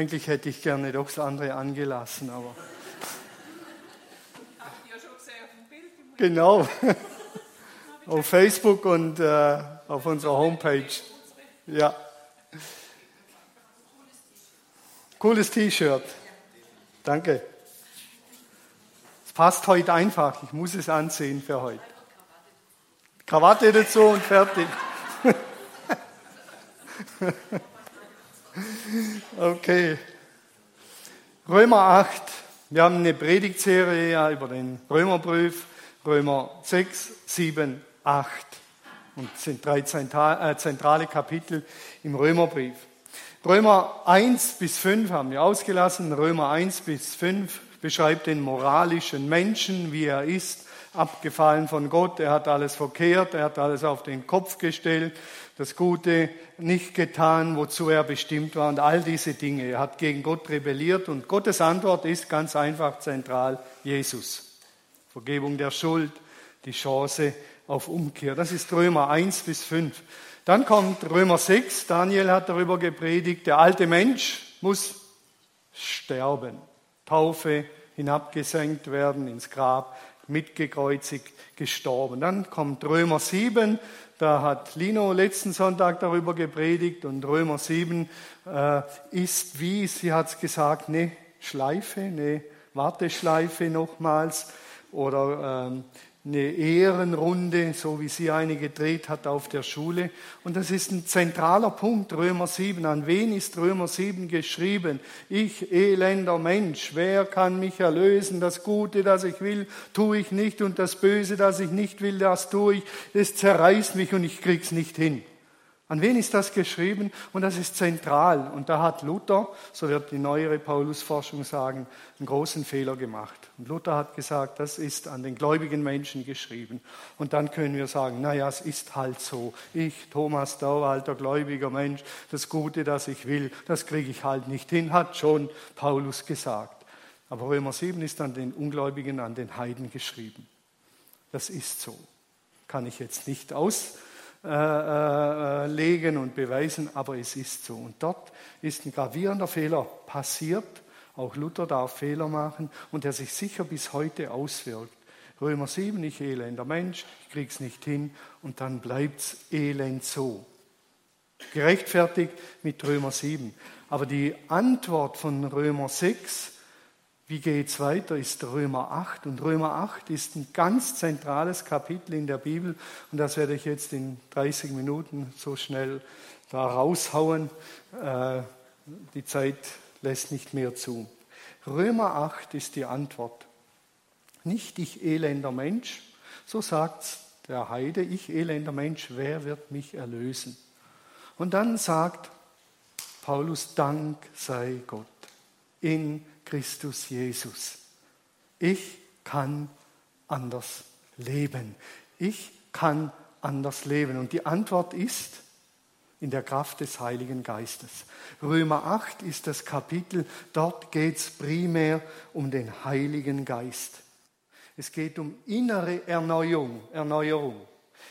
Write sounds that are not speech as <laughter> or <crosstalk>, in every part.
Eigentlich hätte ich gerne doch das andere angelassen, aber. Genau. auf Facebook und äh, auf unserer Homepage. Ja. Cooles T-Shirt. Danke. Es passt heute einfach. Ich muss es anziehen für heute. Krawatte dazu und fertig. <laughs> Okay. Römer 8. Wir haben eine Predigtserie über den Römerbrief. Römer 6, 7, 8. Und es sind drei äh, zentrale Kapitel im Römerbrief. Römer 1 bis 5 haben wir ausgelassen. Römer 1 bis 5 beschreibt den moralischen Menschen, wie er ist, abgefallen von Gott. Er hat alles verkehrt, er hat alles auf den Kopf gestellt das Gute nicht getan, wozu er bestimmt war und all diese Dinge. Er hat gegen Gott rebelliert und Gottes Antwort ist ganz einfach zentral Jesus. Vergebung der Schuld, die Chance auf Umkehr. Das ist Römer 1 bis 5. Dann kommt Römer 6. Daniel hat darüber gepredigt. Der alte Mensch muss sterben. Taufe, hinabgesenkt werden ins Grab, mitgekreuzigt, gestorben. Dann kommt Römer 7. Da hat Lino letzten Sonntag darüber gepredigt und Römer 7 äh, ist wie, sie hat es gesagt, eine Schleife, eine Warteschleife nochmals oder ähm, eine Ehrenrunde, so wie sie eine gedreht hat auf der Schule. Und das ist ein zentraler Punkt, Römer 7. An wen ist Römer 7 geschrieben? Ich, elender Mensch, wer kann mich erlösen? Das Gute, das ich will, tue ich nicht und das Böse, das ich nicht will, das tue ich. Es zerreißt mich und ich krieg's nicht hin. An wen ist das geschrieben? Und das ist zentral. Und da hat Luther, so wird die neuere Paulusforschung sagen, einen großen Fehler gemacht. Und Luther hat gesagt, das ist an den gläubigen Menschen geschrieben. Und dann können wir sagen, naja, es ist halt so. Ich, Thomas Dau, alter gläubiger Mensch, das Gute, das ich will, das kriege ich halt nicht hin, hat schon Paulus gesagt. Aber Römer 7 ist an den Ungläubigen, an den Heiden geschrieben. Das ist so. Kann ich jetzt nicht aus äh, äh, legen und beweisen, aber es ist so. Und dort ist ein gravierender Fehler passiert. Auch Luther darf Fehler machen und der sich sicher bis heute auswirkt. Römer 7, ich elender Mensch, ich krieg's nicht hin und dann bleibt's elend so. Gerechtfertigt mit Römer 7. Aber die Antwort von Römer 6 wie geht es weiter, ist Römer 8. Und Römer 8 ist ein ganz zentrales Kapitel in der Bibel. Und das werde ich jetzt in 30 Minuten so schnell da raushauen. Äh, die Zeit lässt nicht mehr zu. Römer 8 ist die Antwort. Nicht ich elender Mensch, so sagt der Heide, ich elender Mensch, wer wird mich erlösen? Und dann sagt Paulus, Dank sei Gott in Christus Jesus. Ich kann anders leben. Ich kann anders leben. Und die Antwort ist in der Kraft des Heiligen Geistes. Römer 8 ist das Kapitel, dort geht es primär um den Heiligen Geist. Es geht um innere Erneuerung, Erneuerung.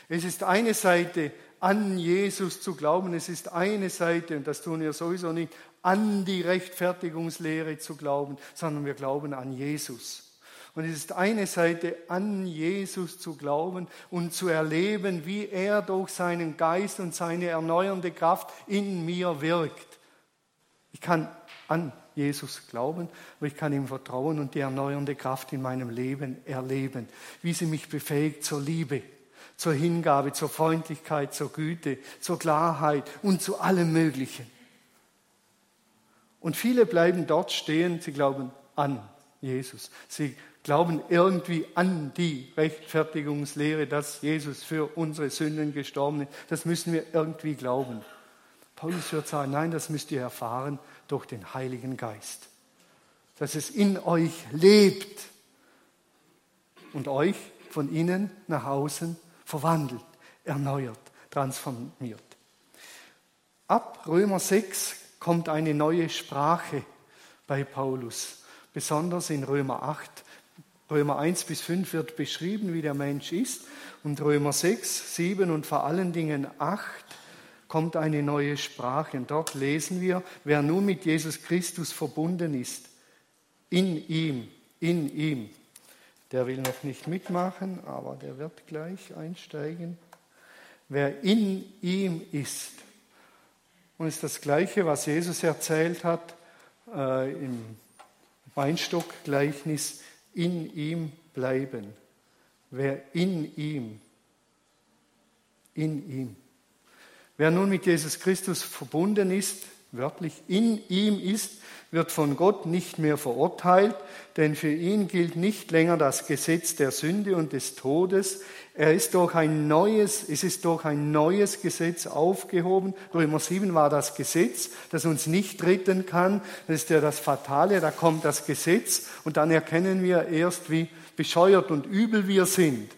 Es ist eine Seite, an Jesus zu glauben. Es ist eine Seite, und das tun wir sowieso nicht, an die Rechtfertigungslehre zu glauben, sondern wir glauben an Jesus. Und es ist eine Seite, an Jesus zu glauben und zu erleben, wie er durch seinen Geist und seine erneuernde Kraft in mir wirkt. Ich kann an Jesus glauben, aber ich kann ihm vertrauen und die erneuernde Kraft in meinem Leben erleben, wie sie mich befähigt zur Liebe, zur Hingabe, zur Freundlichkeit, zur Güte, zur Klarheit und zu allem Möglichen. Und viele bleiben dort stehen, sie glauben an Jesus. Sie glauben irgendwie an die Rechtfertigungslehre, dass Jesus für unsere Sünden gestorben ist. Das müssen wir irgendwie glauben. Paulus wird sagen, nein, das müsst ihr erfahren durch den Heiligen Geist. Dass es in euch lebt und euch von innen nach außen verwandelt, erneuert, transformiert. Ab Römer 6 kommt eine neue Sprache bei Paulus, besonders in Römer 8. Römer 1 bis 5 wird beschrieben, wie der Mensch ist und Römer 6, 7 und vor allen Dingen 8 kommt eine neue Sprache. Und dort lesen wir, wer nun mit Jesus Christus verbunden ist, in ihm, in ihm. Der will noch nicht mitmachen, aber der wird gleich einsteigen. Wer in ihm ist. Und es ist das Gleiche, was Jesus erzählt hat äh, im Weinstockgleichnis, in ihm bleiben. Wer in ihm, in ihm. Wer nun mit Jesus Christus verbunden ist, wörtlich in ihm ist, wird von Gott nicht mehr verurteilt, denn für ihn gilt nicht länger das Gesetz der Sünde und des Todes. Er ist durch ein neues, es ist durch ein neues Gesetz aufgehoben. Römer 7 war das Gesetz, das uns nicht retten kann. Das ist ja das Fatale, da kommt das Gesetz und dann erkennen wir erst, wie bescheuert und übel wir sind.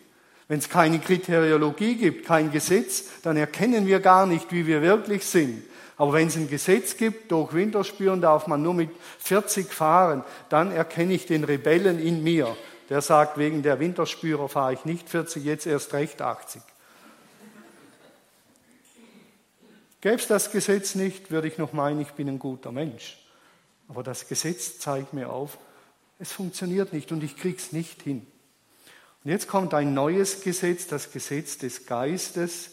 Wenn es keine Kriteriologie gibt, kein Gesetz, dann erkennen wir gar nicht, wie wir wirklich sind. Aber wenn es ein Gesetz gibt, durch Winterspüren darf man nur mit 40 fahren, dann erkenne ich den Rebellen in mir. Der sagt, wegen der Winterspürer fahre ich nicht 40, jetzt erst recht 80. Gäbe es das Gesetz nicht, würde ich noch meinen, ich bin ein guter Mensch. Aber das Gesetz zeigt mir auf, es funktioniert nicht und ich kriege es nicht hin. Und jetzt kommt ein neues Gesetz, das Gesetz des Geistes,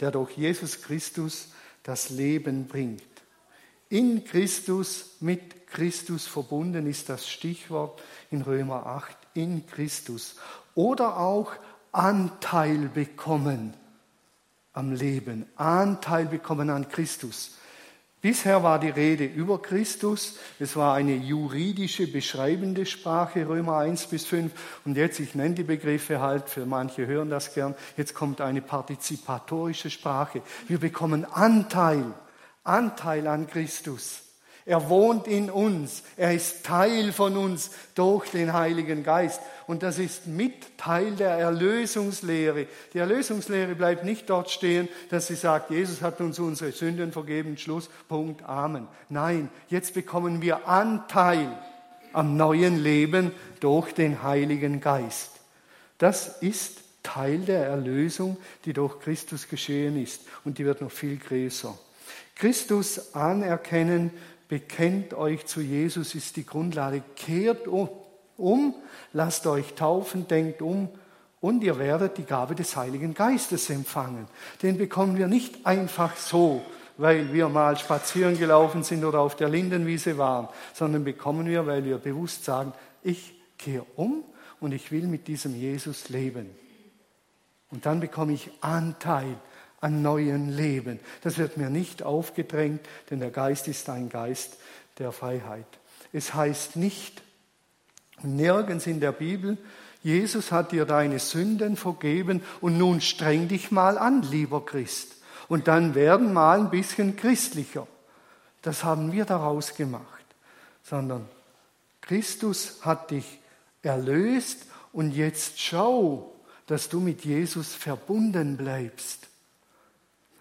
der durch Jesus Christus das Leben bringt. In Christus, mit Christus verbunden ist das Stichwort in Römer 8, in Christus. Oder auch Anteil bekommen am Leben, Anteil bekommen an Christus. Bisher war die Rede über Christus, es war eine juridische, beschreibende Sprache, Römer 1 bis 5. Und jetzt, ich nenne die Begriffe halt, für manche hören das gern, jetzt kommt eine partizipatorische Sprache. Wir bekommen Anteil, Anteil an Christus. Er wohnt in uns. Er ist Teil von uns durch den Heiligen Geist. Und das ist mit Teil der Erlösungslehre. Die Erlösungslehre bleibt nicht dort stehen, dass sie sagt, Jesus hat uns unsere Sünden vergeben, Schluss, Punkt, Amen. Nein, jetzt bekommen wir Anteil am neuen Leben durch den Heiligen Geist. Das ist Teil der Erlösung, die durch Christus geschehen ist. Und die wird noch viel größer. Christus anerkennen bekennt euch zu Jesus, ist die Grundlage. Kehrt um, lasst euch taufen, denkt um und ihr werdet die Gabe des Heiligen Geistes empfangen. Den bekommen wir nicht einfach so, weil wir mal spazieren gelaufen sind oder auf der Lindenwiese waren, sondern bekommen wir, weil wir bewusst sagen, ich kehre um und ich will mit diesem Jesus leben. Und dann bekomme ich Anteil an neuen Leben. Das wird mir nicht aufgedrängt, denn der Geist ist ein Geist der Freiheit. Es heißt nicht, nirgends in der Bibel, Jesus hat dir deine Sünden vergeben und nun streng dich mal an, lieber Christ. Und dann werden mal ein bisschen christlicher. Das haben wir daraus gemacht. Sondern Christus hat dich erlöst und jetzt schau, dass du mit Jesus verbunden bleibst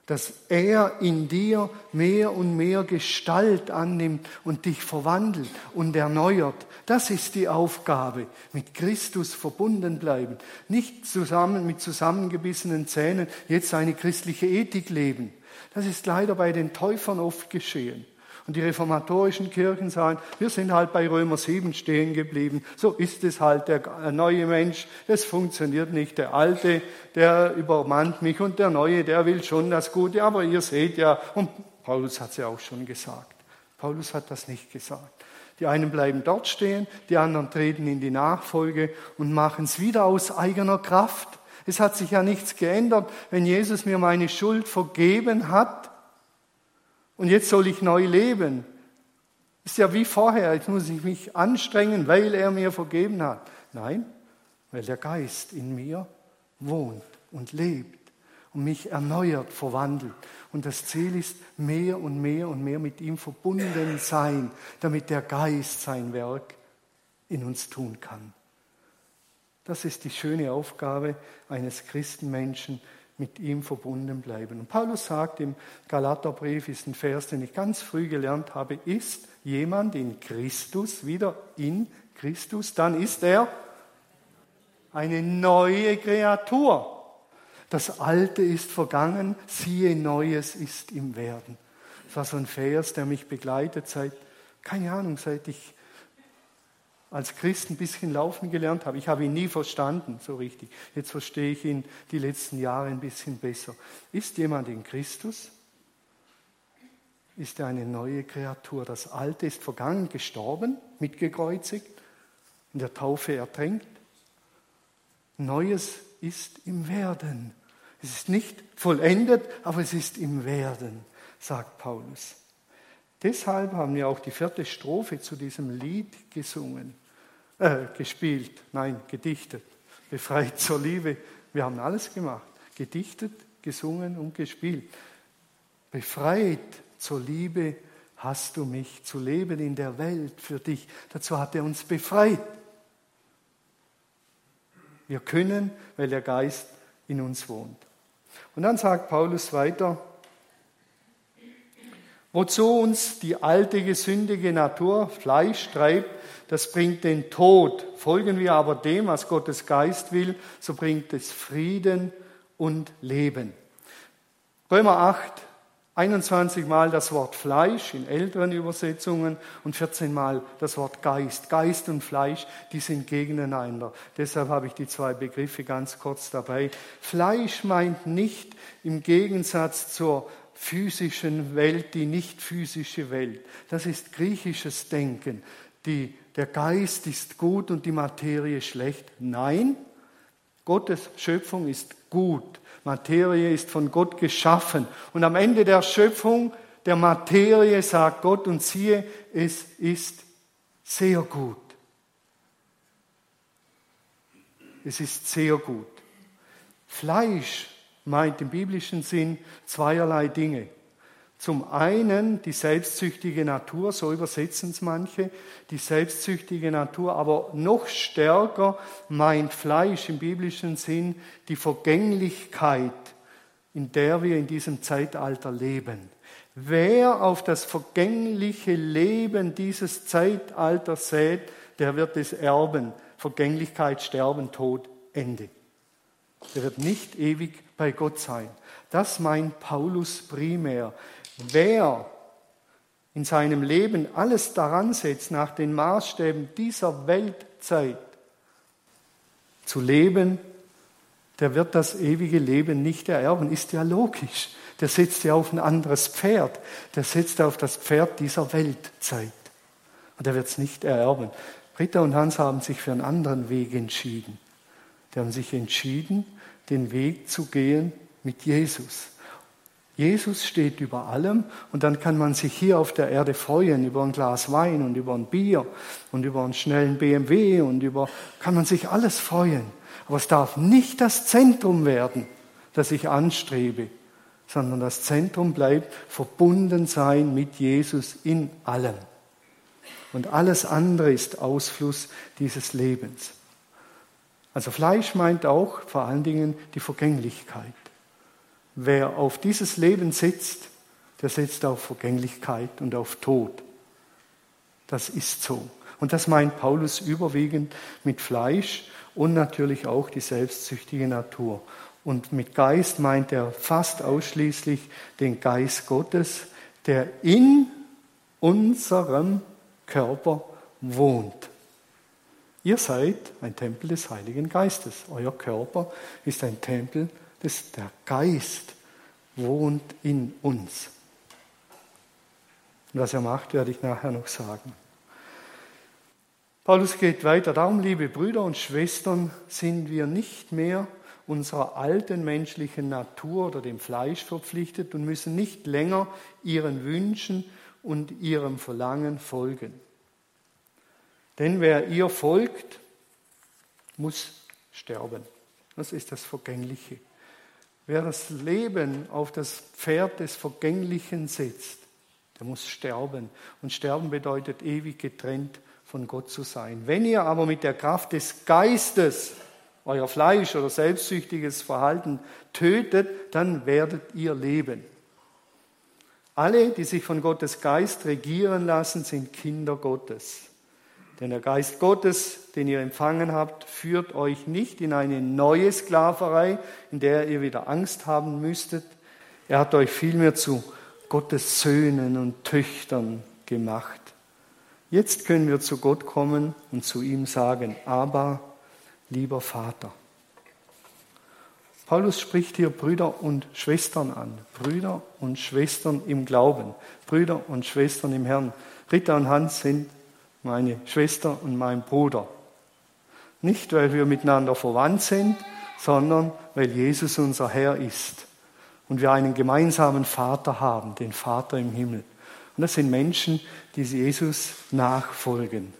dass er in dir mehr und mehr Gestalt annimmt und dich verwandelt und erneuert. Das ist die Aufgabe, mit Christus verbunden bleiben, nicht zusammen mit zusammengebissenen Zähnen jetzt eine christliche Ethik leben. Das ist leider bei den Täufern oft geschehen. Und die reformatorischen Kirchen sagen, wir sind halt bei Römer 7 stehen geblieben. So ist es halt, der neue Mensch, das funktioniert nicht. Der alte, der übermannt mich und der neue, der will schon das Gute. Aber ihr seht ja, und Paulus hat es ja auch schon gesagt. Paulus hat das nicht gesagt. Die einen bleiben dort stehen, die anderen treten in die Nachfolge und machen es wieder aus eigener Kraft. Es hat sich ja nichts geändert. Wenn Jesus mir meine Schuld vergeben hat, und jetzt soll ich neu leben. Ist ja wie vorher, jetzt muss ich mich anstrengen, weil er mir vergeben hat. Nein, weil der Geist in mir wohnt und lebt und mich erneuert, verwandelt. Und das Ziel ist, mehr und mehr und mehr mit ihm verbunden sein, damit der Geist sein Werk in uns tun kann. Das ist die schöne Aufgabe eines Christenmenschen, mit ihm verbunden bleiben. Und Paulus sagt im Galaterbrief, ist ein Vers, den ich ganz früh gelernt habe, ist jemand in Christus, wieder in Christus, dann ist er eine neue Kreatur. Das Alte ist vergangen, siehe, Neues ist im Werden. Das war so ein Vers, der mich begleitet seit, keine Ahnung, seit ich als Christ ein bisschen laufen gelernt habe. Ich habe ihn nie verstanden, so richtig. Jetzt verstehe ich ihn die letzten Jahre ein bisschen besser. Ist jemand in Christus? Ist er eine neue Kreatur? Das Alte ist vergangen, gestorben, mitgekreuzigt, in der Taufe ertränkt. Neues ist im Werden. Es ist nicht vollendet, aber es ist im Werden, sagt Paulus. Deshalb haben wir auch die vierte Strophe zu diesem Lied gesungen, äh, gespielt, nein, gedichtet. Befreit zur Liebe. Wir haben alles gemacht. Gedichtet, gesungen und gespielt. Befreit zur Liebe hast du mich zu leben in der Welt für dich. Dazu hat er uns befreit. Wir können, weil der Geist in uns wohnt. Und dann sagt Paulus weiter, wozu uns die alte gesündige Natur Fleisch treibt, das bringt den Tod. Folgen wir aber dem, was Gottes Geist will, so bringt es Frieden und Leben. Römer 8, 21 Mal das Wort Fleisch in älteren Übersetzungen und 14 Mal das Wort Geist. Geist und Fleisch, die sind gegeneinander. Deshalb habe ich die zwei Begriffe ganz kurz dabei. Fleisch meint nicht im Gegensatz zur physischen Welt die nicht physische Welt. Das ist griechisches Denken. Die, der Geist ist gut und die Materie schlecht. Nein, Gottes Schöpfung ist gut. Materie ist von Gott geschaffen. Und am Ende der Schöpfung der Materie sagt Gott und siehe, es ist sehr gut. Es ist sehr gut. Fleisch meint im biblischen Sinn zweierlei Dinge. Zum einen die selbstsüchtige Natur, so übersetzen es manche, die selbstsüchtige Natur, aber noch stärker meint Fleisch im biblischen Sinn die Vergänglichkeit, in der wir in diesem Zeitalter leben. Wer auf das vergängliche Leben dieses Zeitalters sät, der wird es erben. Vergänglichkeit, Sterben, Tod, Ende. Der wird nicht ewig bei Gott sein. Das meint Paulus primär. Wer in seinem Leben alles daran setzt, nach den Maßstäben dieser Weltzeit zu leben, der wird das ewige Leben nicht ererben. Ist ja logisch. Der setzt ja auf ein anderes Pferd. Der setzt auf das Pferd dieser Weltzeit. Und er wird es nicht ererben. Britta und Hans haben sich für einen anderen Weg entschieden. Die haben sich entschieden, den Weg zu gehen mit Jesus. Jesus steht über allem und dann kann man sich hier auf der Erde freuen über ein Glas Wein und über ein Bier und über einen schnellen BMW und über, kann man sich alles freuen. Aber es darf nicht das Zentrum werden, das ich anstrebe, sondern das Zentrum bleibt verbunden sein mit Jesus in allem. Und alles andere ist Ausfluss dieses Lebens. Also Fleisch meint auch vor allen Dingen die Vergänglichkeit. Wer auf dieses Leben setzt, der setzt auf Vergänglichkeit und auf Tod. Das ist so. Und das meint Paulus überwiegend mit Fleisch und natürlich auch die selbstsüchtige Natur. Und mit Geist meint er fast ausschließlich den Geist Gottes, der in unserem Körper wohnt. Ihr seid ein Tempel des Heiligen Geistes. Euer Körper ist ein Tempel das, der Geist wohnt in uns. Und was er macht, werde ich nachher noch sagen. Paulus geht weiter. Darum, liebe Brüder und Schwestern, sind wir nicht mehr unserer alten menschlichen Natur oder dem Fleisch verpflichtet und müssen nicht länger ihren Wünschen und ihrem Verlangen folgen. Denn wer ihr folgt, muss sterben. Das ist das Vergängliche. Wer das Leben auf das Pferd des Vergänglichen setzt, der muss sterben. Und sterben bedeutet ewig getrennt von Gott zu sein. Wenn ihr aber mit der Kraft des Geistes euer Fleisch oder selbstsüchtiges Verhalten tötet, dann werdet ihr leben. Alle, die sich von Gottes Geist regieren lassen, sind Kinder Gottes. Denn der Geist Gottes, den ihr empfangen habt, führt euch nicht in eine neue Sklaverei, in der ihr wieder Angst haben müsstet. Er hat euch vielmehr zu Gottes Söhnen und Töchtern gemacht. Jetzt können wir zu Gott kommen und zu ihm sagen, aber lieber Vater. Paulus spricht hier Brüder und Schwestern an. Brüder und Schwestern im Glauben. Brüder und Schwestern im Herrn. Rita und Hans sind meine Schwester und mein Bruder. Nicht, weil wir miteinander verwandt sind, sondern weil Jesus unser Herr ist und wir einen gemeinsamen Vater haben, den Vater im Himmel. Und das sind Menschen, die Jesus nachfolgen.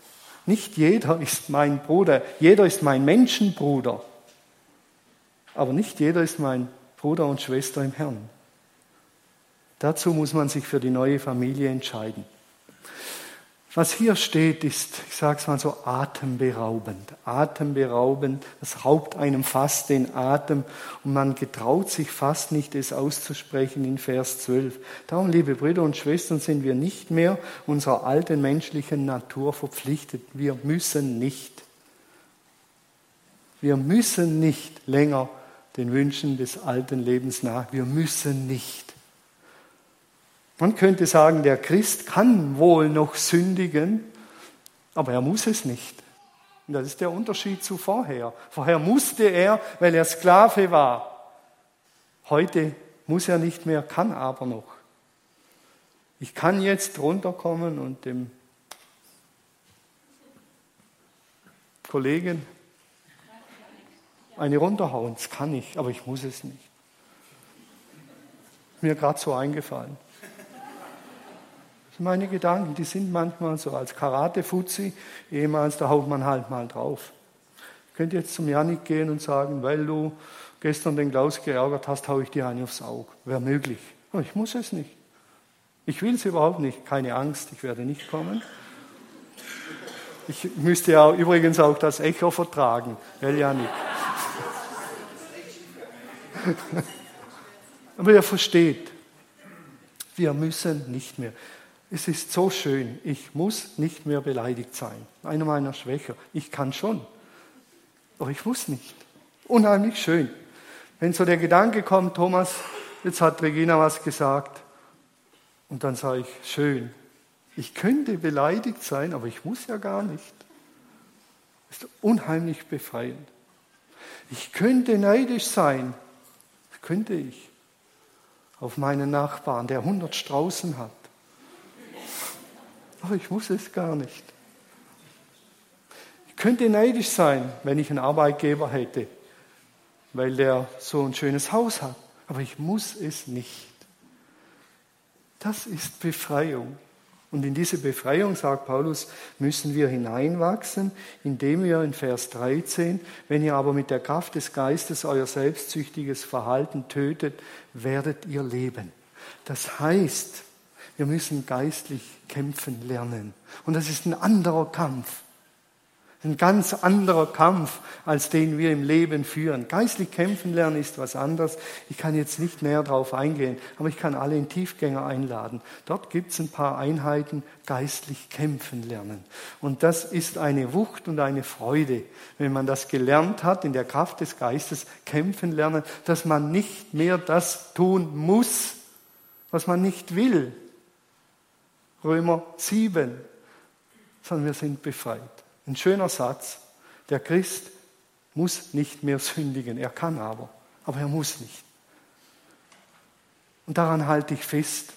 Nicht jeder ist mein Bruder, jeder ist mein Menschenbruder, aber nicht jeder ist mein Bruder und Schwester im Herrn. Dazu muss man sich für die neue Familie entscheiden. Was hier steht, ist, ich sage es mal so, atemberaubend. Atemberaubend, das raubt einem fast den Atem und man getraut sich fast nicht, es auszusprechen in Vers 12. Darum, liebe Brüder und Schwestern, sind wir nicht mehr unserer alten menschlichen Natur verpflichtet. Wir müssen nicht. Wir müssen nicht länger den Wünschen des alten Lebens nach. Wir müssen nicht. Man könnte sagen, der Christ kann wohl noch sündigen, aber er muss es nicht. Und das ist der Unterschied zu vorher. Vorher musste er, weil er Sklave war. Heute muss er nicht mehr, kann aber noch. Ich kann jetzt runterkommen und dem Kollegen eine runterhauen. Das kann ich, aber ich muss es nicht. Mir gerade so eingefallen. Meine Gedanken, die sind manchmal so als Karate-Fuzzi, ehemals, da haut man halt mal drauf. Ich könnte jetzt zum Janik gehen und sagen, weil du gestern den Klaus geärgert hast, haue ich dir eine aufs Auge. Wäre möglich. Aber ich muss es nicht. Ich will es überhaupt nicht. Keine Angst, ich werde nicht kommen. Ich müsste ja übrigens auch das Echo vertragen, gell, Janik? <laughs> Aber ihr versteht, wir müssen nicht mehr. Es ist so schön, ich muss nicht mehr beleidigt sein. Einer meiner Schwächer. Ich kann schon, aber ich muss nicht. Unheimlich schön. Wenn so der Gedanke kommt, Thomas, jetzt hat Regina was gesagt, und dann sage ich, schön, ich könnte beleidigt sein, aber ich muss ja gar nicht. Das ist unheimlich befreiend. Ich könnte neidisch sein, könnte ich, auf meinen Nachbarn, der 100 Straußen hat. Aber ich muss es gar nicht. Ich könnte neidisch sein, wenn ich einen Arbeitgeber hätte, weil der so ein schönes Haus hat. Aber ich muss es nicht. Das ist Befreiung. Und in diese Befreiung, sagt Paulus, müssen wir hineinwachsen, indem wir in Vers 13, wenn ihr aber mit der Kraft des Geistes euer selbstsüchtiges Verhalten tötet, werdet ihr leben. Das heißt, wir müssen geistlich kämpfen lernen. Und das ist ein anderer Kampf. Ein ganz anderer Kampf, als den wir im Leben führen. Geistlich kämpfen lernen ist was anderes. Ich kann jetzt nicht näher darauf eingehen, aber ich kann alle in Tiefgänger einladen. Dort gibt es ein paar Einheiten, geistlich kämpfen lernen. Und das ist eine Wucht und eine Freude, wenn man das gelernt hat, in der Kraft des Geistes kämpfen lernen, dass man nicht mehr das tun muss, was man nicht will. Römer 7, sondern wir sind befreit. Ein schöner Satz. Der Christ muss nicht mehr sündigen. Er kann aber, aber er muss nicht. Und daran halte ich fest.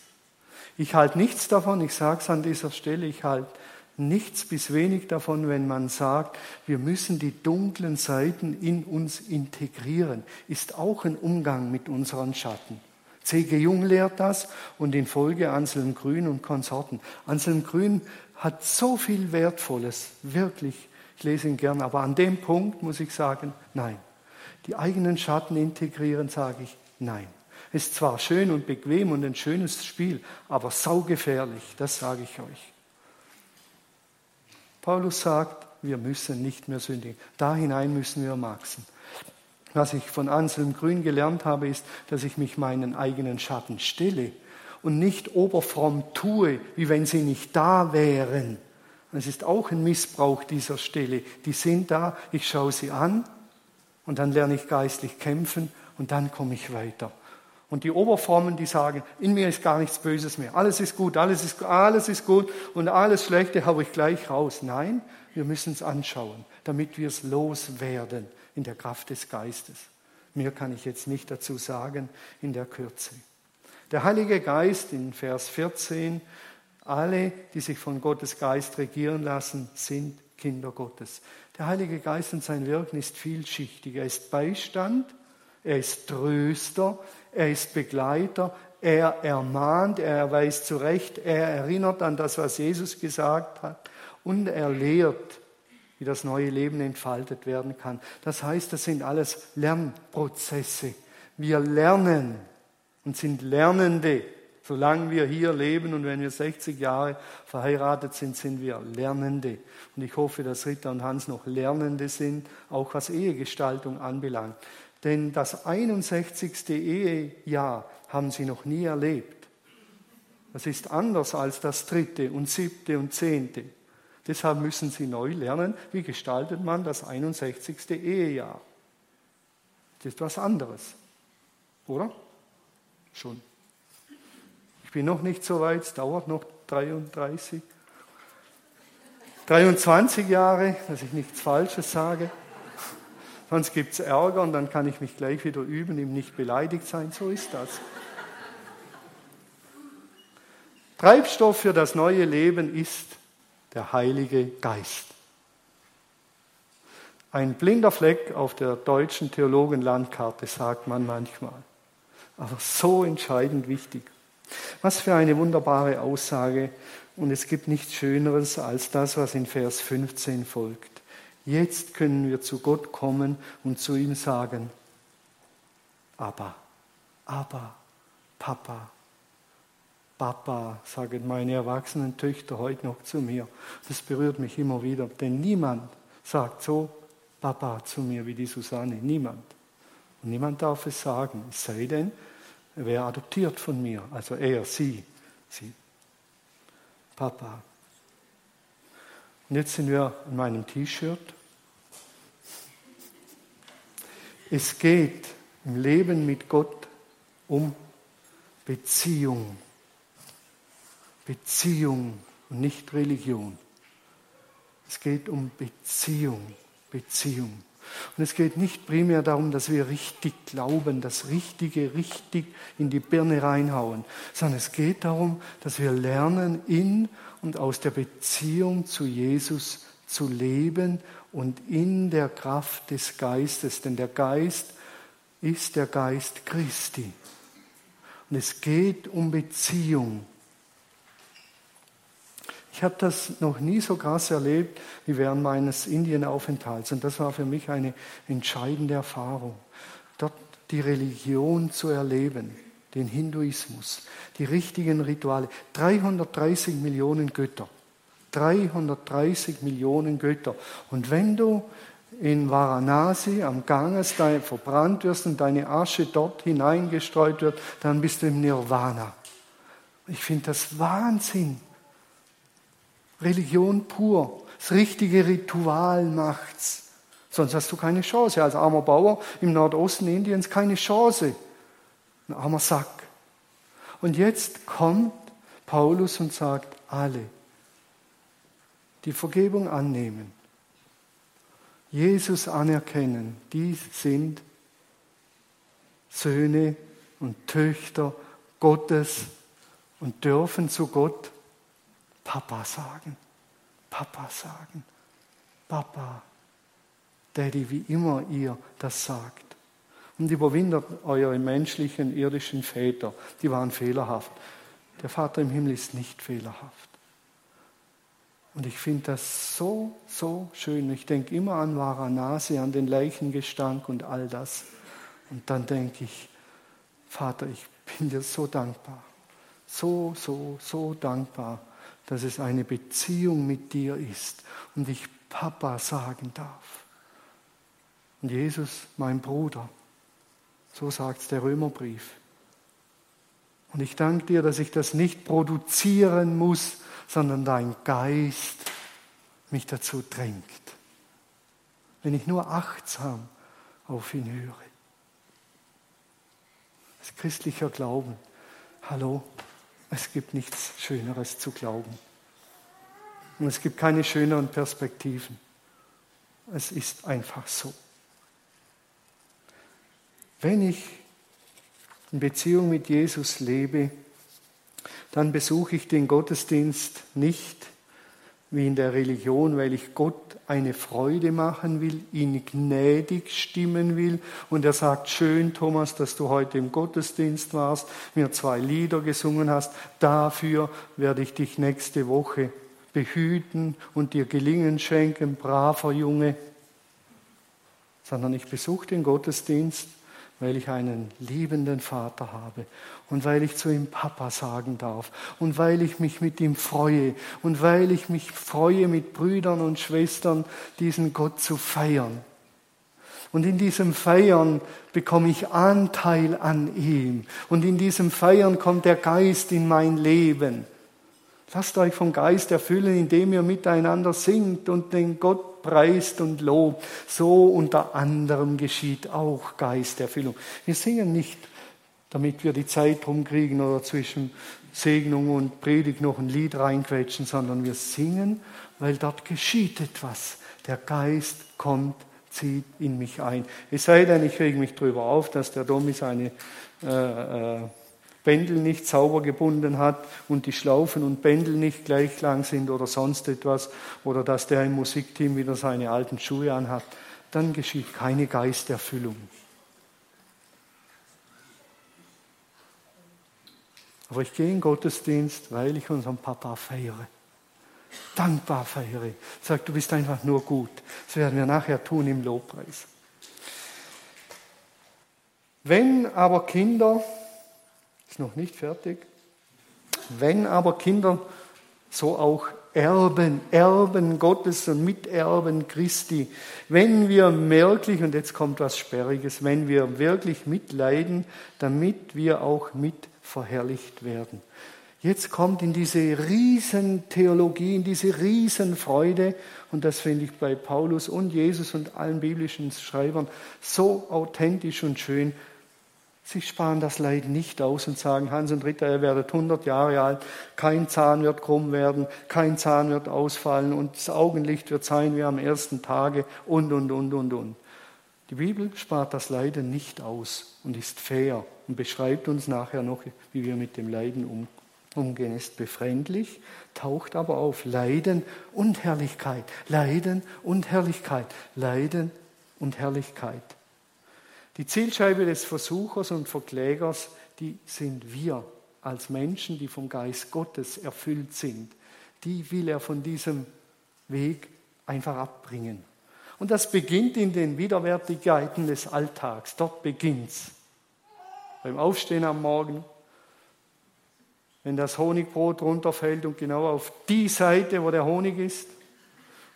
Ich halte nichts davon, ich sage es an dieser Stelle, ich halte nichts bis wenig davon, wenn man sagt, wir müssen die dunklen Seiten in uns integrieren, ist auch ein Umgang mit unseren Schatten. C.G. Jung lehrt das und in Folge Anselm Grün und Konsorten. Anselm Grün hat so viel Wertvolles, wirklich. Ich lese ihn gern, aber an dem Punkt muss ich sagen, nein. Die eigenen Schatten integrieren, sage ich, nein. Ist zwar schön und bequem und ein schönes Spiel, aber saugefährlich, das sage ich euch. Paulus sagt, wir müssen nicht mehr sündigen. Da hinein müssen wir wachsen. Was ich von Anselm Grün gelernt habe, ist, dass ich mich meinen eigenen Schatten stelle und nicht oberfromm tue, wie wenn sie nicht da wären. Es ist auch ein Missbrauch dieser Stelle. Die sind da, ich schaue sie an und dann lerne ich geistlich kämpfen und dann komme ich weiter. Und die Oberformen, die sagen, in mir ist gar nichts Böses mehr. Alles ist gut, alles ist, alles ist gut und alles Schlechte habe ich gleich raus. Nein, wir müssen es anschauen, damit wir es loswerden in der Kraft des Geistes. Mehr kann ich jetzt nicht dazu sagen in der Kürze. Der Heilige Geist in Vers 14, alle, die sich von Gottes Geist regieren lassen, sind Kinder Gottes. Der Heilige Geist und sein Wirken ist vielschichtig. Er ist Beistand, er ist Tröster, er ist Begleiter, er ermahnt, er weist zurecht, er erinnert an das, was Jesus gesagt hat und er lehrt, wie das neue Leben entfaltet werden kann. Das heißt, das sind alles Lernprozesse. Wir lernen und sind Lernende. Solange wir hier leben und wenn wir 60 Jahre verheiratet sind, sind wir Lernende. Und ich hoffe, dass Ritter und Hans noch Lernende sind, auch was Ehegestaltung anbelangt. Denn das 61. Ehejahr haben sie noch nie erlebt. Das ist anders als das dritte und siebte und zehnte. Deshalb müssen sie neu lernen, wie gestaltet man das 61. Ehejahr. Das ist was anderes. Oder? Schon. Ich bin noch nicht so weit, es dauert noch 33. 23 Jahre, dass ich nichts Falsches sage. Sonst gibt es Ärger und dann kann ich mich gleich wieder üben, ihm nicht beleidigt sein. So ist das. Treibstoff für das neue Leben ist der Heilige Geist. Ein blinder Fleck auf der deutschen Theologenlandkarte, sagt man manchmal. Aber so entscheidend wichtig. Was für eine wunderbare Aussage. Und es gibt nichts Schöneres als das, was in Vers 15 folgt. Jetzt können wir zu Gott kommen und zu ihm sagen, aber, aber, Papa, Papa, sagen meine erwachsenen Töchter heute noch zu mir. Das berührt mich immer wieder, denn niemand sagt so Papa zu mir wie die Susanne. Niemand. Und niemand darf es sagen, es sei denn, er wäre adoptiert von mir. Also er, sie, sie. Papa. Und jetzt sind wir an meinem T-Shirt. Es geht im Leben mit Gott um Beziehung. Beziehung und nicht Religion. Es geht um Beziehung, Beziehung. Und es geht nicht primär darum, dass wir richtig glauben, das Richtige richtig in die Birne reinhauen, sondern es geht darum, dass wir lernen, in und aus der Beziehung zu Jesus zu leben und in der Kraft des Geistes, denn der Geist ist der Geist Christi. Und es geht um Beziehung. Ich habe das noch nie so krass erlebt wie während meines Indienaufenthalts. Und das war für mich eine entscheidende Erfahrung, dort die Religion zu erleben, den Hinduismus, die richtigen Rituale. 330 Millionen Götter. 330 Millionen Götter. Und wenn du in Varanasi am Ganges verbrannt wirst und deine Asche dort hineingestreut wird, dann bist du im Nirvana. Ich finde das Wahnsinn. Religion pur. Das richtige Ritual macht's. Sonst hast du keine Chance. Als armer Bauer im Nordosten Indiens keine Chance. Ein armer Sack. Und jetzt kommt Paulus und sagt, alle die Vergebung annehmen, Jesus anerkennen, die sind Söhne und Töchter Gottes und dürfen zu Gott Papa sagen. Papa sagen. Papa. Daddy, wie immer ihr das sagt. Und überwindet eure menschlichen, irdischen Väter. Die waren fehlerhaft. Der Vater im Himmel ist nicht fehlerhaft. Und ich finde das so, so schön. Ich denke immer an Varanasi, an den Leichengestank und all das. Und dann denke ich, Vater, ich bin dir so dankbar. So, so, so dankbar, dass es eine Beziehung mit dir ist und ich Papa sagen darf. Und Jesus, mein Bruder, so sagt der Römerbrief. Und ich danke dir, dass ich das nicht produzieren muss, sondern dein Geist mich dazu drängt. Wenn ich nur achtsam auf ihn höre. Als christlicher Glauben, hallo, es gibt nichts Schöneres zu glauben. Und es gibt keine schöneren Perspektiven. Es ist einfach so. Wenn ich in Beziehung mit Jesus lebe, dann besuche ich den Gottesdienst nicht wie in der Religion, weil ich Gott eine Freude machen will, ihn gnädig stimmen will. Und er sagt, schön, Thomas, dass du heute im Gottesdienst warst, mir zwei Lieder gesungen hast. Dafür werde ich dich nächste Woche behüten und dir Gelingen schenken, braver Junge. Sondern ich besuche den Gottesdienst weil ich einen liebenden Vater habe und weil ich zu ihm Papa sagen darf und weil ich mich mit ihm freue und weil ich mich freue, mit Brüdern und Schwestern diesen Gott zu feiern. Und in diesem Feiern bekomme ich Anteil an ihm. Und in diesem Feiern kommt der Geist in mein Leben. Lasst euch vom Geist erfüllen, indem ihr miteinander singt und den Gott preist und lobt. So unter anderem geschieht auch Geisterfüllung. Wir singen nicht, damit wir die Zeit rumkriegen oder zwischen Segnung und Predigt noch ein Lied reinquetschen, sondern wir singen, weil dort geschieht etwas. Der Geist kommt, zieht in mich ein. Es sei denn, ich rege mich darüber auf, dass der Domi seine äh, äh, Bändel nicht sauber gebunden hat und die Schlaufen und Bändel nicht gleich lang sind oder sonst etwas oder dass der im Musikteam wieder seine alten Schuhe anhat, dann geschieht keine Geisterfüllung. Aber ich gehe in den Gottesdienst, weil ich unseren Papa feiere. Dankbar feiere. Sag, du bist einfach nur gut. Das werden wir nachher tun im Lobpreis. Wenn aber Kinder ist noch nicht fertig. Wenn aber Kinder so auch Erben, Erben Gottes und Miterben Christi, wenn wir wirklich, und jetzt kommt was Sperriges, wenn wir wirklich mitleiden, damit wir auch mit verherrlicht werden. Jetzt kommt in diese Riesentheologie, in diese Riesenfreude, und das finde ich bei Paulus und Jesus und allen biblischen Schreibern so authentisch und schön, Sie sparen das Leid nicht aus und sagen, Hans und Ritter, ihr werdet 100 Jahre alt, kein Zahn wird krumm werden, kein Zahn wird ausfallen und das Augenlicht wird sein wie am ersten Tage und, und, und, und, und. Die Bibel spart das Leiden nicht aus und ist fair und beschreibt uns nachher noch, wie wir mit dem Leiden um, umgehen. Ist befremdlich, taucht aber auf Leiden und Herrlichkeit, Leiden und Herrlichkeit, Leiden und Herrlichkeit. Die Zielscheibe des Versuchers und Verklägers, die sind wir als Menschen, die vom Geist Gottes erfüllt sind. Die will er von diesem Weg einfach abbringen. Und das beginnt in den Widerwärtigkeiten des Alltags. Dort beginnt's. Beim Aufstehen am Morgen, wenn das Honigbrot runterfällt und genau auf die Seite, wo der Honig ist,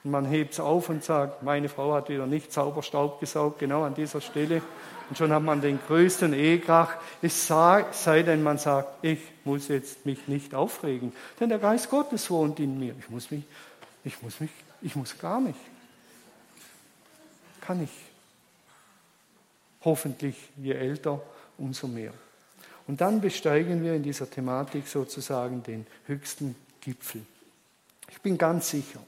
und man hebt es auf und sagt, meine Frau hat wieder nicht sauber Staub gesaugt, genau an dieser Stelle. Und schon hat man den größten Ehekrach. Es sei denn, man sagt, ich muss jetzt mich nicht aufregen, denn der Geist Gottes wohnt in mir. Ich muss mich, ich muss mich, ich muss gar nicht. Kann ich. Hoffentlich, je älter, umso mehr. Und dann besteigen wir in dieser Thematik sozusagen den höchsten Gipfel. Ich bin ganz sicher,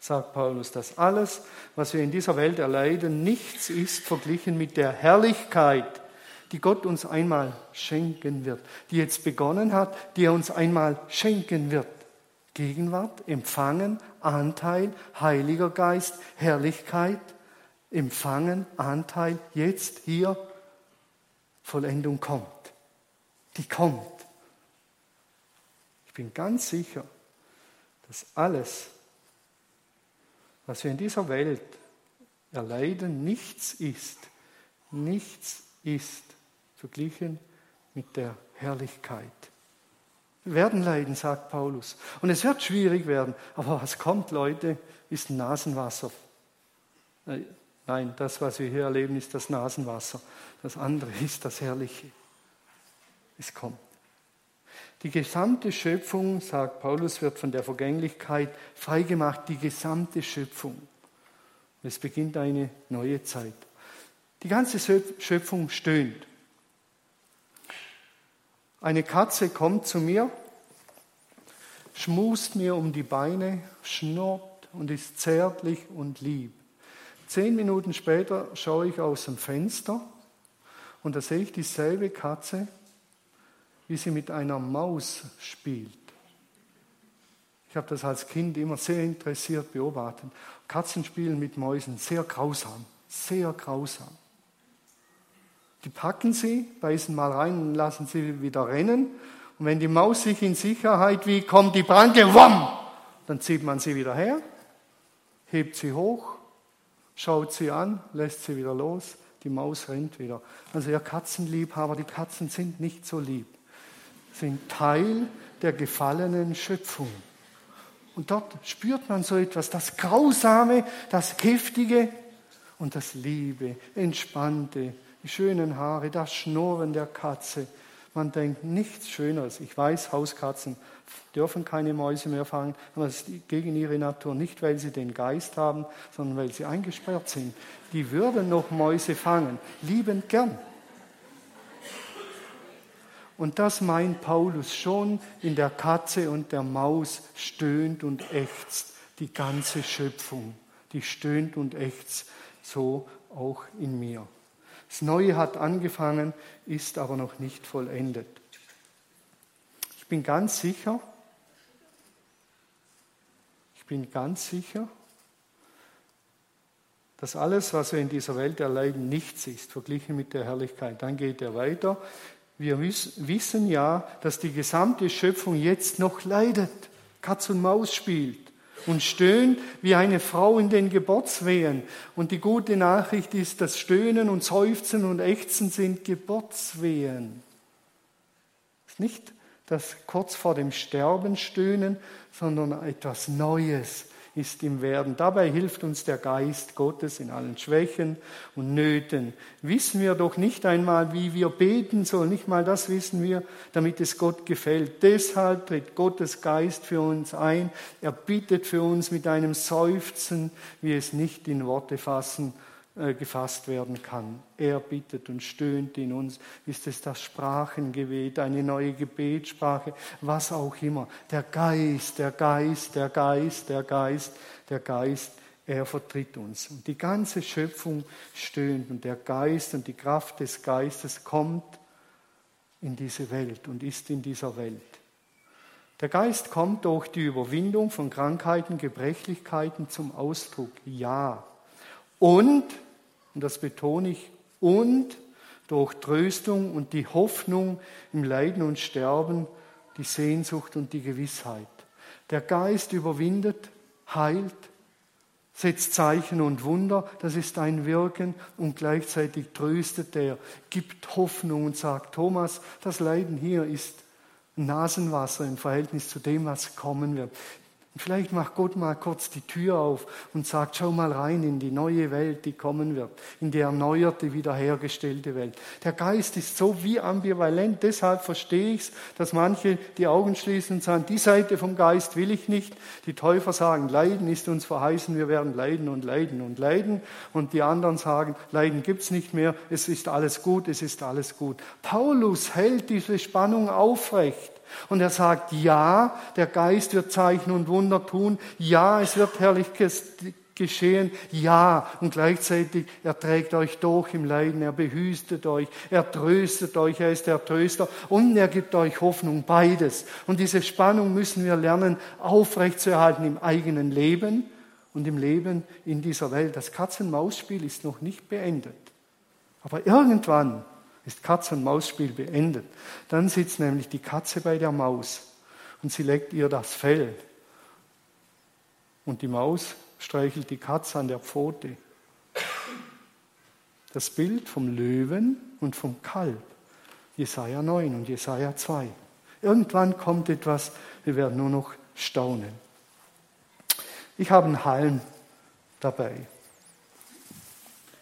sagt Paulus, dass alles, was wir in dieser Welt erleiden, nichts ist verglichen mit der Herrlichkeit, die Gott uns einmal schenken wird, die jetzt begonnen hat, die er uns einmal schenken wird. Gegenwart, Empfangen, Anteil, Heiliger Geist, Herrlichkeit, Empfangen, Anteil, jetzt hier, Vollendung kommt. Die kommt. Ich bin ganz sicher, dass alles, was wir in dieser Welt erleiden, nichts ist, nichts ist verglichen mit der Herrlichkeit. Wir werden leiden, sagt Paulus. Und es wird schwierig werden. Aber was kommt, Leute, ist Nasenwasser. Äh, nein, das, was wir hier erleben, ist das Nasenwasser. Das andere ist das Herrliche. Es kommt. Die gesamte Schöpfung, sagt Paulus, wird von der Vergänglichkeit freigemacht, die gesamte Schöpfung. Es beginnt eine neue Zeit. Die ganze Schöpfung stöhnt. Eine Katze kommt zu mir, schmust mir um die Beine, schnurrt und ist zärtlich und lieb. Zehn Minuten später schaue ich aus dem Fenster und da sehe ich dieselbe Katze, wie sie mit einer Maus spielt. Ich habe das als Kind immer sehr interessiert beobachtet. Katzen spielen mit Mäusen sehr grausam, sehr grausam. Die packen sie, beißen mal rein und lassen sie wieder rennen. Und wenn die Maus sich in Sicherheit wie kommt die Pranke, wam, dann zieht man sie wieder her, hebt sie hoch, schaut sie an, lässt sie wieder los, die Maus rennt wieder. Also ihr Katzenliebhaber, die Katzen sind nicht so lieb, sind Teil der gefallenen Schöpfung. Und dort spürt man so etwas, das Grausame, das Giftige und das Liebe, Entspannte, die schönen Haare, das Schnurren der Katze. Man denkt nichts Schöneres. Ich weiß, Hauskatzen dürfen keine Mäuse mehr fangen, aber das ist gegen ihre Natur. Nicht, weil sie den Geist haben, sondern weil sie eingesperrt sind. Die würden noch Mäuse fangen, liebend gern. Und das meint Paulus schon in der Katze und der Maus stöhnt und ächzt die ganze Schöpfung. Die stöhnt und ächzt so auch in mir. Das Neue hat angefangen, ist aber noch nicht vollendet. Ich bin ganz sicher, ich bin ganz sicher, dass alles, was wir in dieser Welt erleiden, nichts ist, verglichen mit der Herrlichkeit. Dann geht er weiter. Wir wissen ja, dass die gesamte Schöpfung jetzt noch leidet, Katz und Maus spielt und stöhnt wie eine Frau in den Geburtswehen. Und die gute Nachricht ist, dass Stöhnen und Seufzen und Ächzen sind Geburtswehen. Ist nicht das kurz vor dem Sterben stöhnen, sondern etwas Neues, ist im Werden. Dabei hilft uns der Geist Gottes in allen Schwächen und Nöten. Wissen wir doch nicht einmal, wie wir beten sollen, nicht mal das wissen wir, damit es Gott gefällt. Deshalb tritt Gottes Geist für uns ein. Er bittet für uns mit einem Seufzen, wie es nicht in Worte fassen gefasst werden kann. Er bittet und stöhnt in uns. Ist es das Sprachengebet, eine neue Gebetssprache, was auch immer. Der Geist, der Geist, der Geist, der Geist, der Geist, er vertritt uns. Und die ganze Schöpfung stöhnt und der Geist und die Kraft des Geistes kommt in diese Welt und ist in dieser Welt. Der Geist kommt durch die Überwindung von Krankheiten, Gebrechlichkeiten zum Ausdruck. Ja. Und und das betone ich, und durch Tröstung und die Hoffnung im Leiden und Sterben, die Sehnsucht und die Gewissheit. Der Geist überwindet, heilt, setzt Zeichen und Wunder, das ist ein Wirken und gleichzeitig tröstet er, gibt Hoffnung und sagt, Thomas, das Leiden hier ist Nasenwasser im Verhältnis zu dem, was kommen wird. Vielleicht macht Gott mal kurz die Tür auf und sagt, schau mal rein in die neue Welt, die kommen wird, in die erneuerte, wiederhergestellte Welt. Der Geist ist so wie ambivalent, deshalb verstehe ich es, dass manche die Augen schließen und sagen, die Seite vom Geist will ich nicht. Die Täufer sagen, Leiden ist uns verheißen, wir werden leiden und leiden und leiden. Und die anderen sagen, Leiden gibt's nicht mehr, es ist alles gut, es ist alles gut. Paulus hält diese Spannung aufrecht. Und er sagt, ja, der Geist wird Zeichen und Wunder tun, ja, es wird Herrliches geschehen, ja, und gleichzeitig, er trägt euch durch im Leiden, er behüstet euch, er tröstet euch, er ist der Tröster und er gibt euch Hoffnung, beides. Und diese Spannung müssen wir lernen, aufrechtzuerhalten im eigenen Leben und im Leben in dieser Welt. Das Katz-und-Maus-Spiel ist noch nicht beendet. Aber irgendwann ist Katz-und-Maus-Spiel beendet. Dann sitzt nämlich die Katze bei der Maus und sie legt ihr das Fell. Und die Maus streichelt die Katze an der Pfote. Das Bild vom Löwen und vom Kalb. Jesaja 9 und Jesaja 2. Irgendwann kommt etwas, wir werden nur noch staunen. Ich habe einen Halm dabei,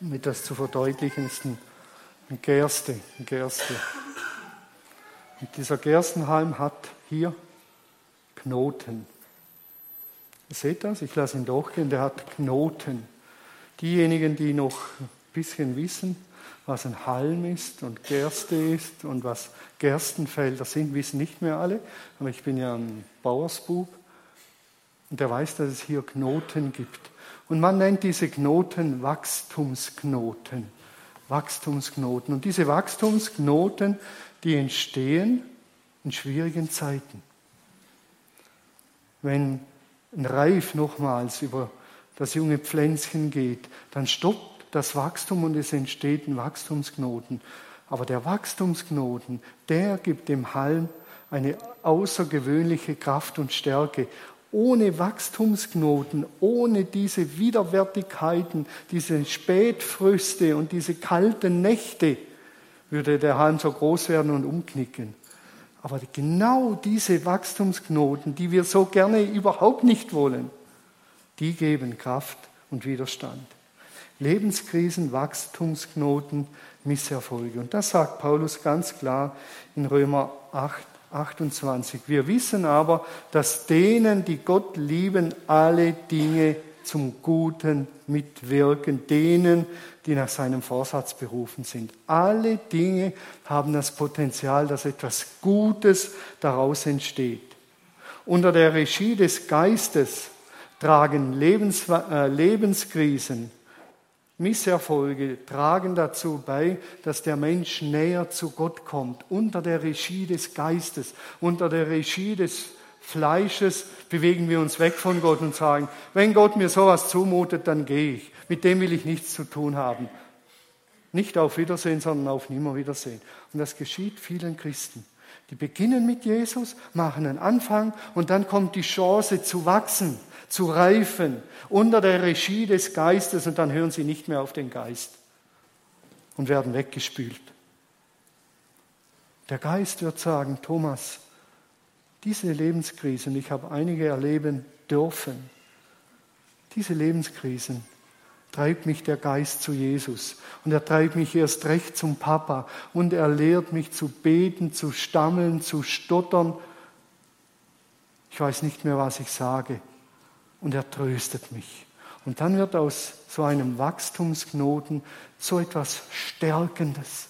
um etwas zu verdeutlichen. Ist ein Gerste, Gerste. Und dieser Gerstenhalm hat hier Knoten. Ihr seht das? Ich lasse ihn durchgehen. Der hat Knoten. Diejenigen, die noch ein bisschen wissen, was ein Halm ist und Gerste ist und was Gerstenfelder sind, wissen nicht mehr alle. Aber ich bin ja ein Bauersbub und der weiß, dass es hier Knoten gibt. Und man nennt diese Knoten Wachstumsknoten. Wachstumsknoten. Und diese Wachstumsknoten, die entstehen in schwierigen Zeiten. Wenn ein Reif nochmals über das junge Pflänzchen geht, dann stoppt das Wachstum und es entsteht ein Wachstumsknoten. Aber der Wachstumsknoten, der gibt dem Halm eine außergewöhnliche Kraft und Stärke. Ohne Wachstumsknoten, ohne diese Widerwärtigkeiten, diese Spätfrüste und diese kalten Nächte, würde der Halm so groß werden und umknicken. Aber genau diese Wachstumsknoten, die wir so gerne überhaupt nicht wollen, die geben Kraft und Widerstand. Lebenskrisen, Wachstumsknoten, Misserfolge. Und das sagt Paulus ganz klar in Römer 8, 28. Wir wissen aber, dass denen, die Gott lieben, alle Dinge zum Guten mitwirken, denen, die nach seinem Vorsatz berufen sind. Alle Dinge haben das Potenzial, dass etwas Gutes daraus entsteht. Unter der Regie des Geistes tragen Lebens, äh, Lebenskrisen, Misserfolge tragen dazu bei, dass der Mensch näher zu Gott kommt. Unter der Regie des Geistes, unter der Regie des Fleisches bewegen wir uns weg von Gott und sagen, wenn Gott mir sowas zumutet, dann gehe ich. Mit dem will ich nichts zu tun haben. Nicht auf Wiedersehen, sondern auf Nimmerwiedersehen. Und das geschieht vielen Christen. Die beginnen mit Jesus, machen einen Anfang und dann kommt die Chance zu wachsen, zu reifen unter der Regie des Geistes und dann hören sie nicht mehr auf den Geist und werden weggespült. Der Geist wird sagen, Thomas, diese Lebenskrisen, ich habe einige erleben dürfen, diese Lebenskrisen treibt mich der Geist zu Jesus und er treibt mich erst recht zum Papa und er lehrt mich zu beten, zu stammeln, zu stottern. Ich weiß nicht mehr, was ich sage und er tröstet mich. Und dann wird aus so einem Wachstumsknoten so etwas Stärkendes,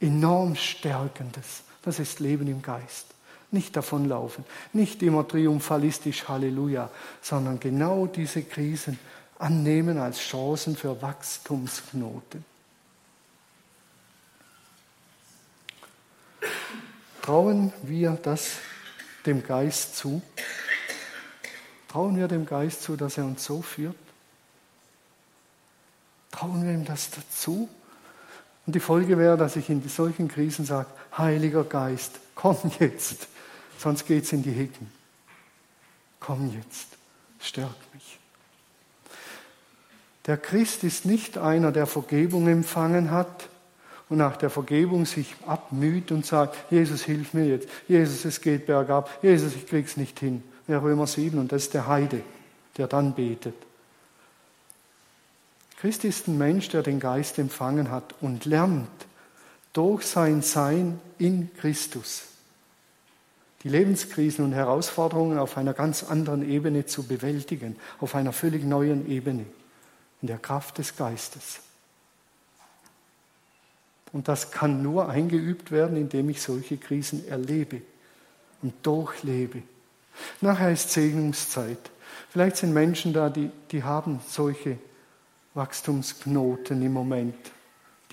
enorm Stärkendes. Das ist Leben im Geist. Nicht davonlaufen, nicht immer triumphalistisch Halleluja, sondern genau diese Krisen annehmen als Chancen für Wachstumsknoten. Trauen wir das dem Geist zu? Trauen wir dem Geist zu, dass er uns so führt? Trauen wir ihm das dazu? Und die Folge wäre, dass ich in solchen Krisen sage, Heiliger Geist, komm jetzt sonst geht es in die Hecken. Komm jetzt, stärk mich. Der Christ ist nicht einer, der Vergebung empfangen hat und nach der Vergebung sich abmüht und sagt, Jesus, hilf mir jetzt. Jesus, es geht bergab. Jesus, ich krieg's nicht hin. Römer 7 und das ist der Heide, der dann betet. Christ ist ein Mensch, der den Geist empfangen hat und lernt durch sein Sein in Christus die Lebenskrisen und Herausforderungen auf einer ganz anderen Ebene zu bewältigen, auf einer völlig neuen Ebene, in der Kraft des Geistes. Und das kann nur eingeübt werden, indem ich solche Krisen erlebe und durchlebe. Nachher ist Segnungszeit. Vielleicht sind Menschen da, die, die haben solche Wachstumsknoten im Moment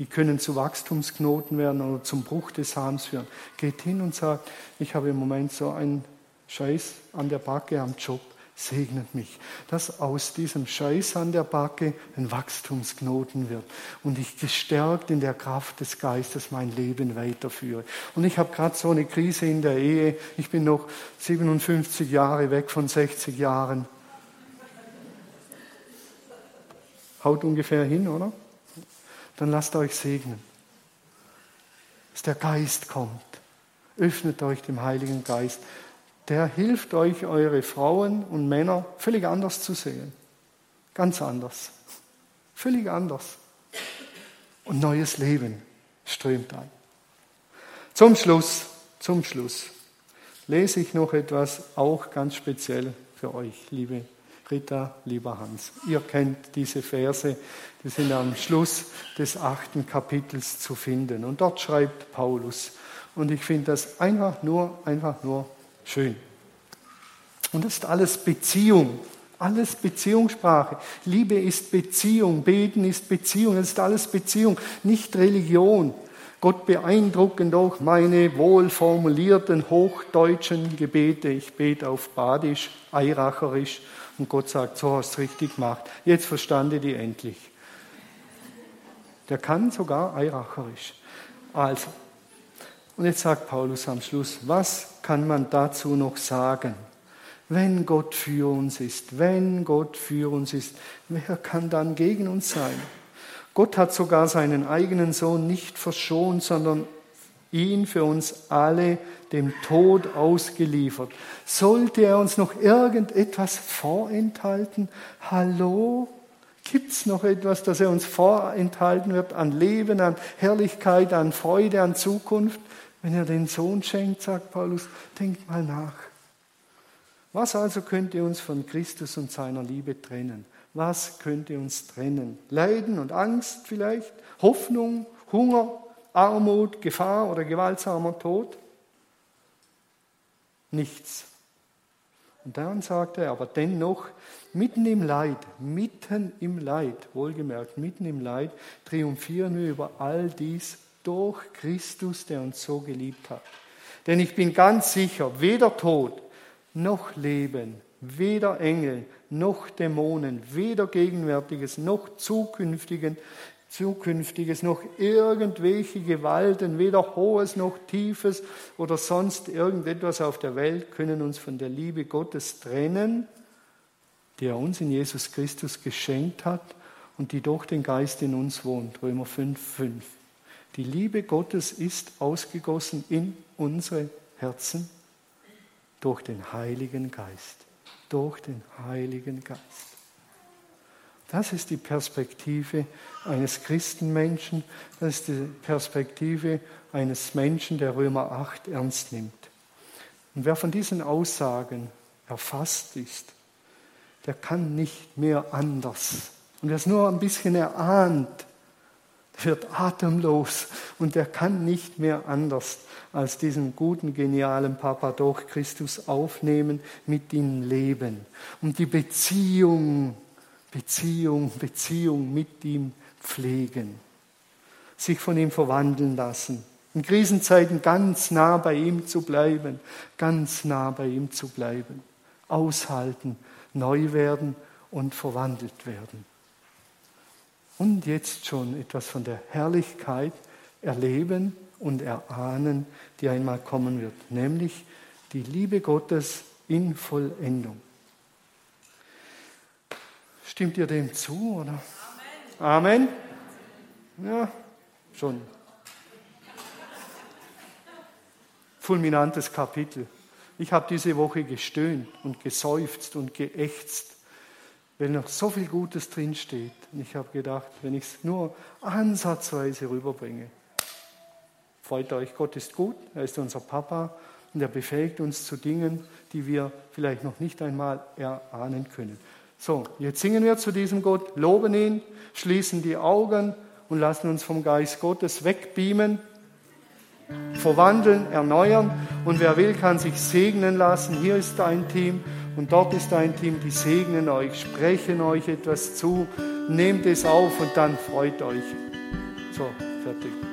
die können zu Wachstumsknoten werden oder zum Bruch des Hahns führen. Geht hin und sagt, ich habe im Moment so einen Scheiß an der Backe am Job, segnet mich, dass aus diesem Scheiß an der Backe ein Wachstumsknoten wird und ich gestärkt in der Kraft des Geistes mein Leben weiterführe. Und ich habe gerade so eine Krise in der Ehe. Ich bin noch 57 Jahre weg von 60 Jahren. Haut ungefähr hin, oder? dann lasst euch segnen. Dass der Geist kommt. Öffnet euch dem Heiligen Geist. Der hilft euch, eure Frauen und Männer völlig anders zu sehen. Ganz anders. Völlig anders. Und neues Leben strömt ein. Zum Schluss, zum Schluss lese ich noch etwas, auch ganz speziell für euch, liebe Rita, lieber Hans. Ihr kennt diese Verse, die sind am Schluss des achten Kapitels zu finden. Und dort schreibt Paulus. Und ich finde das einfach nur, einfach nur schön. Und das ist alles Beziehung. Alles Beziehungssprache. Liebe ist Beziehung, Beten ist Beziehung, das ist alles Beziehung, nicht Religion. Gott beeindruckend auch meine wohlformulierten hochdeutschen Gebete. Ich bete auf Badisch, Eiracherisch und Gott sagt, so hast du richtig gemacht. Jetzt verstande die endlich. Der kann sogar Eiracherisch. Also, und jetzt sagt Paulus am Schluss, was kann man dazu noch sagen? Wenn Gott für uns ist, wenn Gott für uns ist, wer kann dann gegen uns sein? Gott hat sogar seinen eigenen Sohn nicht verschont, sondern ihn für uns alle dem Tod ausgeliefert. Sollte er uns noch irgendetwas vorenthalten? Hallo? Gibt es noch etwas, das er uns vorenthalten wird an Leben, an Herrlichkeit, an Freude, an Zukunft? Wenn er den Sohn schenkt, sagt Paulus, denkt mal nach. Was also könnte uns von Christus und seiner Liebe trennen? Was könnte uns trennen? Leiden und Angst vielleicht? Hoffnung, Hunger, Armut, Gefahr oder gewaltsamer Tod? Nichts. Und dann sagt er, aber dennoch, mitten im Leid, mitten im Leid, wohlgemerkt, mitten im Leid, triumphieren wir über all dies durch Christus, der uns so geliebt hat. Denn ich bin ganz sicher, weder Tod, noch Leben, weder Engel, noch Dämonen, weder Gegenwärtiges, noch Zukünftigen, Zukünftiges, noch irgendwelche Gewalten, weder Hohes noch Tiefes oder sonst irgendetwas auf der Welt können uns von der Liebe Gottes trennen, die er uns in Jesus Christus geschenkt hat und die durch den Geist in uns wohnt. Römer 5, 5. Die Liebe Gottes ist ausgegossen in unsere Herzen durch den Heiligen Geist. Durch den Heiligen Geist. Das ist die Perspektive eines Christenmenschen, das ist die Perspektive eines Menschen, der Römer 8 ernst nimmt. Und wer von diesen Aussagen erfasst ist, der kann nicht mehr anders. Und wer es nur ein bisschen erahnt, wird atemlos und er kann nicht mehr anders als diesen guten, genialen Papa durch Christus aufnehmen, mit ihm leben. Und die Beziehung, Beziehung, Beziehung mit ihm pflegen, sich von ihm verwandeln lassen, in Krisenzeiten ganz nah bei ihm zu bleiben, ganz nah bei ihm zu bleiben, aushalten, neu werden und verwandelt werden und jetzt schon etwas von der Herrlichkeit erleben und erahnen, die einmal kommen wird, nämlich die Liebe Gottes in Vollendung. Stimmt ihr dem zu? Oder? Amen. Amen? Ja, schon. Fulminantes Kapitel. Ich habe diese Woche gestöhnt und geseufzt und geächtzt weil noch so viel Gutes drinsteht. Und ich habe gedacht, wenn ich es nur ansatzweise rüberbringe, freut euch, Gott ist gut, er ist unser Papa und er befähigt uns zu Dingen, die wir vielleicht noch nicht einmal erahnen können. So, jetzt singen wir zu diesem Gott, loben ihn, schließen die Augen und lassen uns vom Geist Gottes wegbeamen, verwandeln, erneuern. Und wer will, kann sich segnen lassen. Hier ist ein Team. Und dort ist ein Team, die segnen euch, sprechen euch etwas zu, nehmt es auf und dann freut euch. So, fertig.